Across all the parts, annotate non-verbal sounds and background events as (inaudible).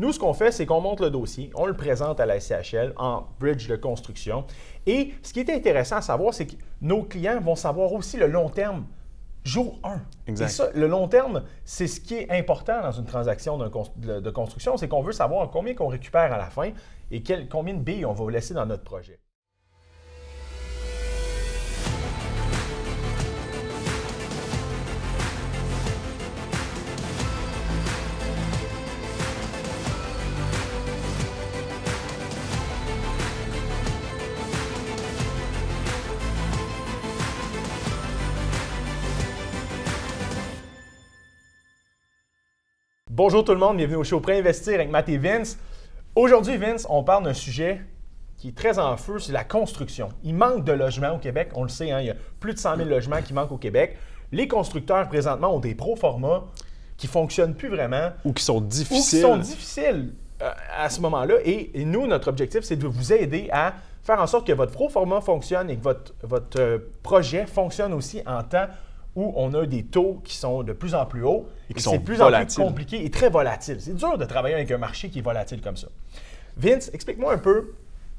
Nous, ce qu'on fait, c'est qu'on monte le dossier, on le présente à la SCHL en bridge de construction. Et ce qui est intéressant à savoir, c'est que nos clients vont savoir aussi le long terme jour 1. Exact. Et ça, le long terme, c'est ce qui est important dans une transaction de, de construction, c'est qu'on veut savoir combien qu'on récupère à la fin et quel- combien de billes on va laisser dans notre projet. Bonjour tout le monde, bienvenue au show Préinvestir avec Matt et Vince. Aujourd'hui, Vince, on parle d'un sujet qui est très en feu, c'est la construction. Il manque de logements au Québec, on le sait, hein, il y a plus de 100 000 logements qui manquent au Québec. Les constructeurs, présentement, ont des pro-formats qui ne fonctionnent plus vraiment Ou qui sont ou qui difficiles. sont difficiles euh, à ce moment-là. Et, et nous, notre objectif, c'est de vous aider à faire en sorte que votre pro-format fonctionne et que votre, votre euh, projet fonctionne aussi en temps où on a des taux qui sont de plus en plus hauts Et qui c'est sont de plus en plus volatiles. compliqué et très volatile. C'est dur de travailler avec un marché qui est volatile comme ça. Vince, explique-moi un peu,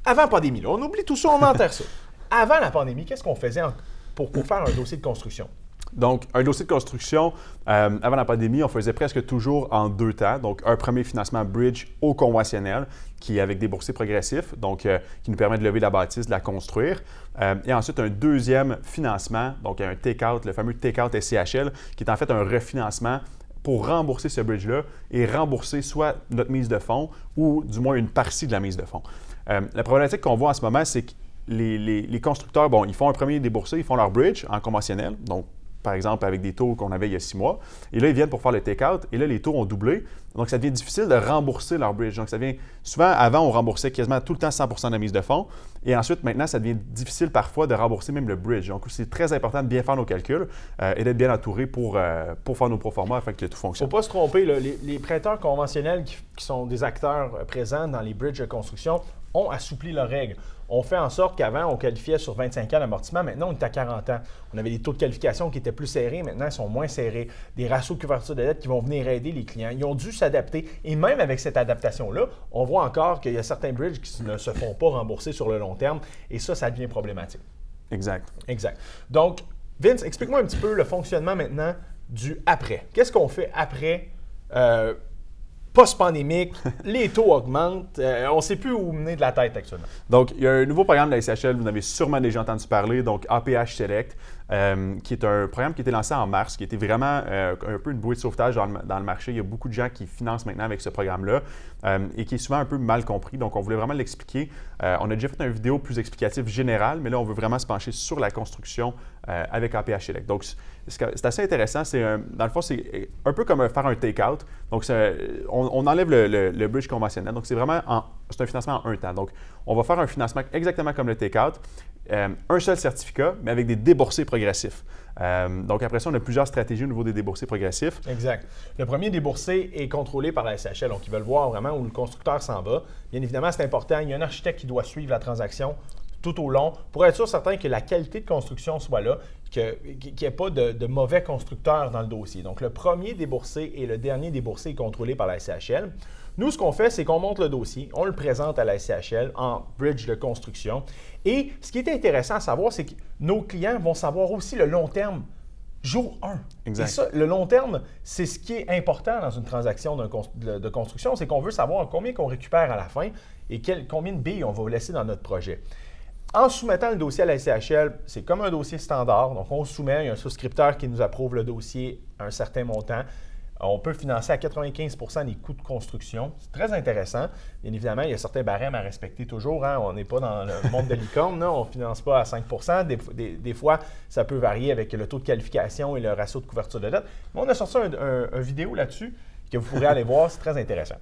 avant la pandémie, là, on oublie tout ça, on enterre ça. (laughs) Avant la pandémie, qu'est-ce qu'on faisait en- pour, pour faire un dossier de construction? Donc, un dossier de construction, euh, avant la pandémie, on faisait presque toujours en deux temps. Donc, un premier financement bridge au conventionnel, qui est avec des boursiers progressifs, donc euh, qui nous permet de lever la bâtisse, de la construire. Euh, et ensuite, un deuxième financement, donc un take-out, le fameux take-out SCHL, qui est en fait un refinancement pour rembourser ce bridge-là et rembourser soit notre mise de fonds ou du moins une partie de la mise de fonds. La problématique qu'on voit en ce moment, c'est que les, les- les constructeurs, bon, ils font un premier déboursé, ils font leur bridge en conventionnel, donc par exemple avec des taux qu'on avait il y a six mois, et là, ils viennent pour faire le take-out, et là, les taux ont doublé, donc ça devient difficile de rembourser leur bridge. Donc ça devient, souvent, avant, on remboursait quasiment tout le temps 100% de la mise de fonds, et ensuite, maintenant, ça devient difficile parfois de rembourser même le bridge. Donc c'est très important de bien faire nos calculs euh, et d'être bien entouré pour, euh, pour faire nos proformas afin que tout Il ne fonctionne. faut pas se tromper, les, prêteurs conventionnels qui, qui sont des acteurs présents dans les bridges de construction ont assoupli leurs règles. On fait en sorte qu'avant, on qualifiait sur 25 ans d'amortissement. Maintenant, on est à 40 ans. On avait des taux de qualification qui étaient plus serrés. Maintenant, ils sont moins serrés. Des ratios de couverture de dette qui vont venir aider les clients. Ils ont dû s'adapter. Et même avec cette adaptation-là, on voit encore qu'il y a certains bridges qui ne se font pas rembourser sur le long terme. Et ça, ça devient problématique. Exact. Exact. Donc, Vince, explique-moi un petit peu le fonctionnement maintenant du après. Qu'est-ce qu'on fait après, euh, post-pandémique, (laughs) les taux augmentent, euh, on ne sait plus où mener de la tête actuellement. Donc, il y a un nouveau programme de la SHL, vous en avez sûrement déjà entendu parler, donc APH Select, euh, qui est un programme qui a été lancé en mars, qui était vraiment euh, un peu une bouée de sauvetage dans le, marché. Il y a beaucoup de gens qui financent maintenant avec ce programme-là euh, et qui est souvent un peu mal compris. Donc, on voulait vraiment l'expliquer. On a déjà fait une vidéo plus explicative générale, mais là, on veut vraiment se pencher sur la construction avec APH Select. Donc, c'est assez intéressant. C'est dans le fond, c'est un peu comme faire un take-out. Donc, on enlève le, le- le bridge conventionnel. Donc, c'est vraiment en- c'est un financement en un temps. Donc, on va faire un financement exactement comme le take-out. Euh, un seul certificat, mais avec des déboursés progressifs. Euh, donc, après ça, on a plusieurs stratégies au niveau des déboursés progressifs. Exact. Le premier déboursé est contrôlé par la SHL, donc ils veulent voir vraiment où le constructeur s'en va. Bien évidemment, c'est important. Il y a un architecte qui doit suivre la transaction tout au long pour être sûr certain que la qualité de construction soit là, qu'il n'y ait pas de, de mauvais constructeurs dans le dossier. Donc, le premier déboursé et le dernier déboursé est contrôlé par la SCHL. Nous, ce qu'on fait, c'est qu'on monte le dossier, on le présente à la SCHL en bridge de construction. Et ce qui est intéressant à savoir, c'est que nos clients vont savoir aussi le long terme jour 1. Exact. Et ça, le long terme, c'est ce qui est important dans une transaction de, construction, c'est qu'on veut savoir combien qu'on récupère à la fin et quel- combien de billes on va laisser dans notre projet. En soumettant le dossier à la SCHL, c'est comme un dossier standard. Donc, on soumet, il y a un souscripteur qui nous approuve le dossier à un certain montant. On peut financer à 95% des coûts de construction. C'est très intéressant. Bien évidemment, il y a certains barèmes à respecter toujours. hein. On n'est pas dans le monde de licorne. On ne finance pas à 5 des, des- des fois, ça peut varier avec le taux de qualification et le ratio de couverture de dette. Mais on a sorti un, un- un vidéo là-dessus que vous pourrez aller voir. C'est très intéressant.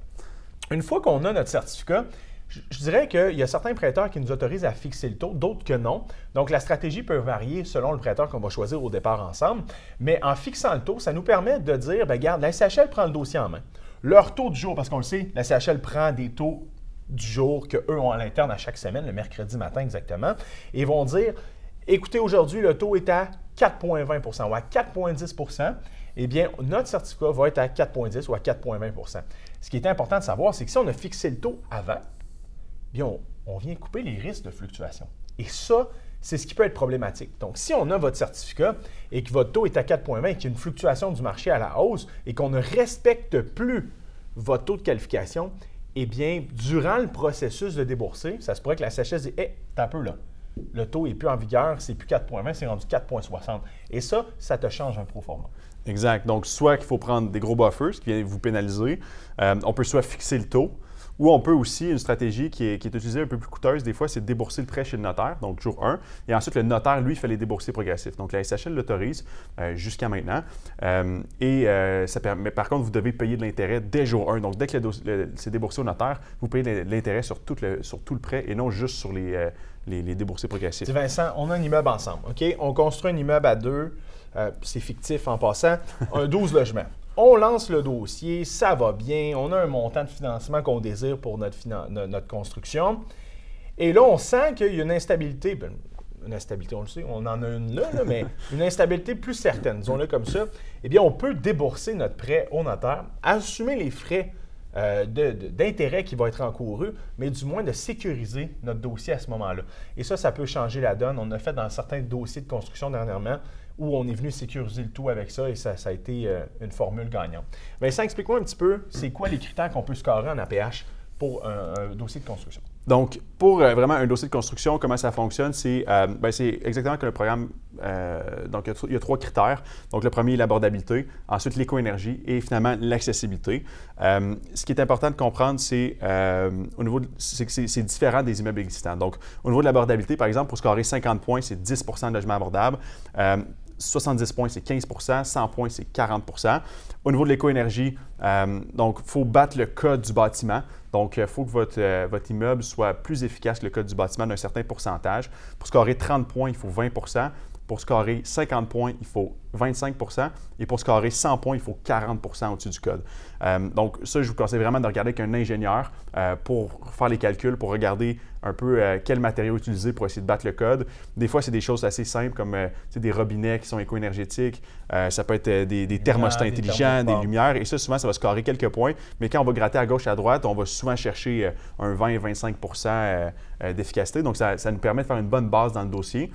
Une fois qu'on a notre certificat, je dirais qu'il y a certains prêteurs qui nous autorisent à fixer le taux, d'autres que non. Donc, la stratégie peut varier selon le prêteur qu'on va choisir au départ ensemble. Mais en fixant le taux, ça nous permet de dire, ben, regarde, la SHL prend le dossier en main. Leur taux du jour, parce qu'on le sait, la SHL prend des taux du jour qu'eux ont à l'interne à chaque semaine, le mercredi matin exactement, et vont dire, écoutez, aujourd'hui, le taux est à 4,20% ou à 4,10 eh bien, notre certificat va être à 4,10 ou à 4,20% Ce qui est important de savoir, c'est que si on a fixé le taux avant, bien, on, vient couper les risques de fluctuation. Et ça, c'est ce qui peut être problématique. Donc, si on a votre certificat et que votre taux est à 4,20 et qu'il y a une fluctuation du marché à la hausse et qu'on ne respecte plus votre taux de qualification, eh bien, durant le processus de débourser, ça se pourrait que la CHS dise Hé, t'as peu là. Le taux n'est plus en vigueur, c'est plus 4,20, c'est rendu 4,60. Et ça, ça te change un pro forma. Exact. Donc, soit qu'il faut prendre des gros buffers, ce qui vient vous pénaliser. Euh, on peut soit fixer le taux, ou on peut aussi, une stratégie qui est, utilisée un peu plus coûteuse, des fois, c'est de débourser le prêt chez le notaire, donc jour 1. Et ensuite, le notaire, lui, fait les déboursés progressifs. Donc, la SHL l'autorise euh, jusqu'à maintenant. Euh, et euh, ça permet, par contre, vous devez payer de l'intérêt dès jour 1. Donc, dès que c'est déboursé au notaire, vous payez l'intérêt sur, tout le, prêt et non juste sur les déboursés progressifs. Vincent, on a un immeuble ensemble, OK? On construit un immeuble à deux. c'est fictif en passant. Un 12 logements. On lance le dossier, ça va bien, on a un montant de financement qu'on désire pour notre, notre construction. Et là, on sent qu'il y a une instabilité. Ben, une instabilité, on le sait, on en a une là, mais (laughs) une instabilité plus certaine, disons-le comme ça. Eh bien, on peut débourser notre prêt au notaire, assumer les frais euh, d'intérêt qui vont être encourus, mais du moins de sécuriser notre dossier à ce moment-là. Et ça, ça peut changer la donne. On a fait dans certains dossiers de construction dernièrement où on est venu sécuriser le tout avec ça et ça, a été euh, une formule gagnante. Vincent, explique-moi un petit peu, c'est quoi les critères qu'on peut scorer en APH pour un, dossier de construction? Donc, pour euh, vraiment un dossier de construction, comment ça fonctionne, c'est euh, ben, exactement comme le programme. donc, il y, a trois critères. Donc, le premier, l'abordabilité, ensuite l'éco-énergie et finalement l'accessibilité. ce qui est important de comprendre, c'est au niveau, que c'est différent des immeubles existants. Donc, au niveau de l'abordabilité, par exemple, pour scorer 50 points, c'est 10 de logements abordables. 70 points, c'est 15% 100 points, c'est 40% Au niveau de l'éco-énergie, euh, donc, il faut battre le code du bâtiment. Donc, il faut que votre, euh, votre, immeuble soit plus efficace que le code du bâtiment d'un certain pourcentage. Pour scorer 30 points, il faut 20 Pour scorer 50 points, il faut 25 Et pour scorer 100 points, il faut 40% au-dessus du code. Euh, donc, ça, je vous conseille vraiment de regarder avec un ingénieur euh, pour faire les calculs, pour regarder un peu euh, quel matériau utiliser pour essayer de battre le code. Des fois, c'est des choses assez simples comme des robinets qui sont éco-énergétiques. ça peut être des, thermostats intelligents, des, lumières. Et ça, souvent, ça va scorer quelques points. Mais quand on va gratter à gauche et à droite, on va souvent chercher un 20-25% d'efficacité. Donc, ça, ça nous permet de faire une bonne base dans le dossier.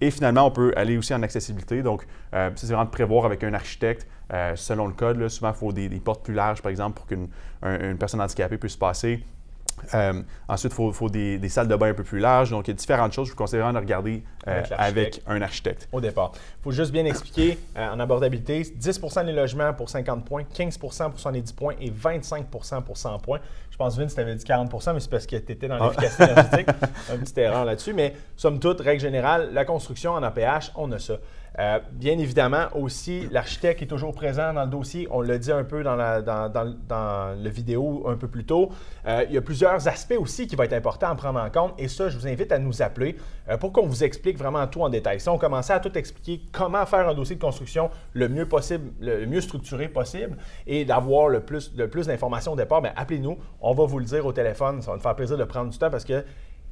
Et finalement, on peut aller aussi en accessibilité. Donc, euh, c'est vraiment de prévoir avec un architecte, euh, selon le code. souvent, il faut des, portes plus larges, par exemple, pour qu'une personne handicapée puisse passer. Euh, ensuite, il faut, des, salles de bain un peu plus larges. Donc, il y a différentes choses. Je vous conseille vraiment de regarder euh, avec, un architecte. Au départ. Il faut juste bien expliquer euh, en abordabilité 10 des logements pour 50 points, 15% pour 70 points et 25 pour 100 points. Je pense, Vince, tu avais dit 40 mais c'est parce que tu étais dans ah. l'efficacité énergétique. un petit erreur là-dessus. Mais somme toute, règle générale, la construction en APH, on a ça. Euh, bien évidemment, aussi, l'architecte est toujours présent dans le dossier. On l'a dit un peu dans la, le vidéo un peu plus tôt. Euh, il y a plusieurs aspects aussi qui vont être importants à prendre en compte. Et ça, je vous invite à nous appeler euh, pour qu'on vous explique vraiment tout en détail. Si on commençait à tout expliquer comment faire un dossier de construction le mieux possible, le mieux structuré possible et d'avoir le plus, plus d'informations au départ, bien, appelez-nous. On va vous le dire au téléphone. Ça va nous faire plaisir de prendre du temps parce que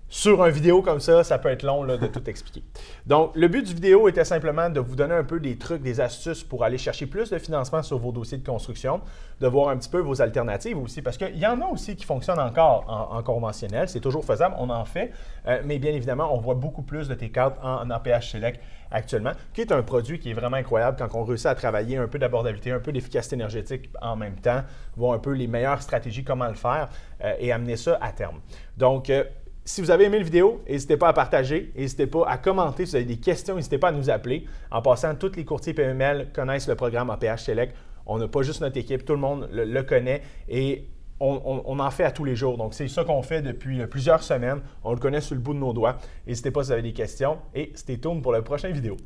sur une vidéo comme ça, ça peut être long de tout expliquer. Donc, le but du vidéo était simplement de vous donner un peu des trucs, des astuces pour aller chercher plus de financement sur vos dossiers de construction, de voir un petit peu vos alternatives aussi, parce qu'il y en a aussi qui fonctionnent encore en, conventionnel, c'est toujours faisable, on en fait, euh, mais bien évidemment, on voit beaucoup plus de tes cartes en, APH Select actuellement, qui est un produit qui est vraiment incroyable quand on réussit à travailler un peu d'abordabilité, un peu d'efficacité énergétique en même temps, voir un peu les meilleures stratégies, comment le faire euh, et amener ça à terme. Donc, euh, si vous avez aimé la vidéo, n'hésitez pas à partager, n'hésitez pas à commenter. Si vous avez des questions, n'hésitez pas à nous appeler. En passant, tous les courtiers PML connaissent le programme APH Select. On n'a pas juste notre équipe, tout le monde le, connaît et on, en fait à tous les jours. Donc, c'est ça qu'on fait depuis euh, plusieurs semaines. On le connaît sur le bout de nos doigts. N'hésitez pas si vous avez des questions et stay tuned pour la prochaine vidéo.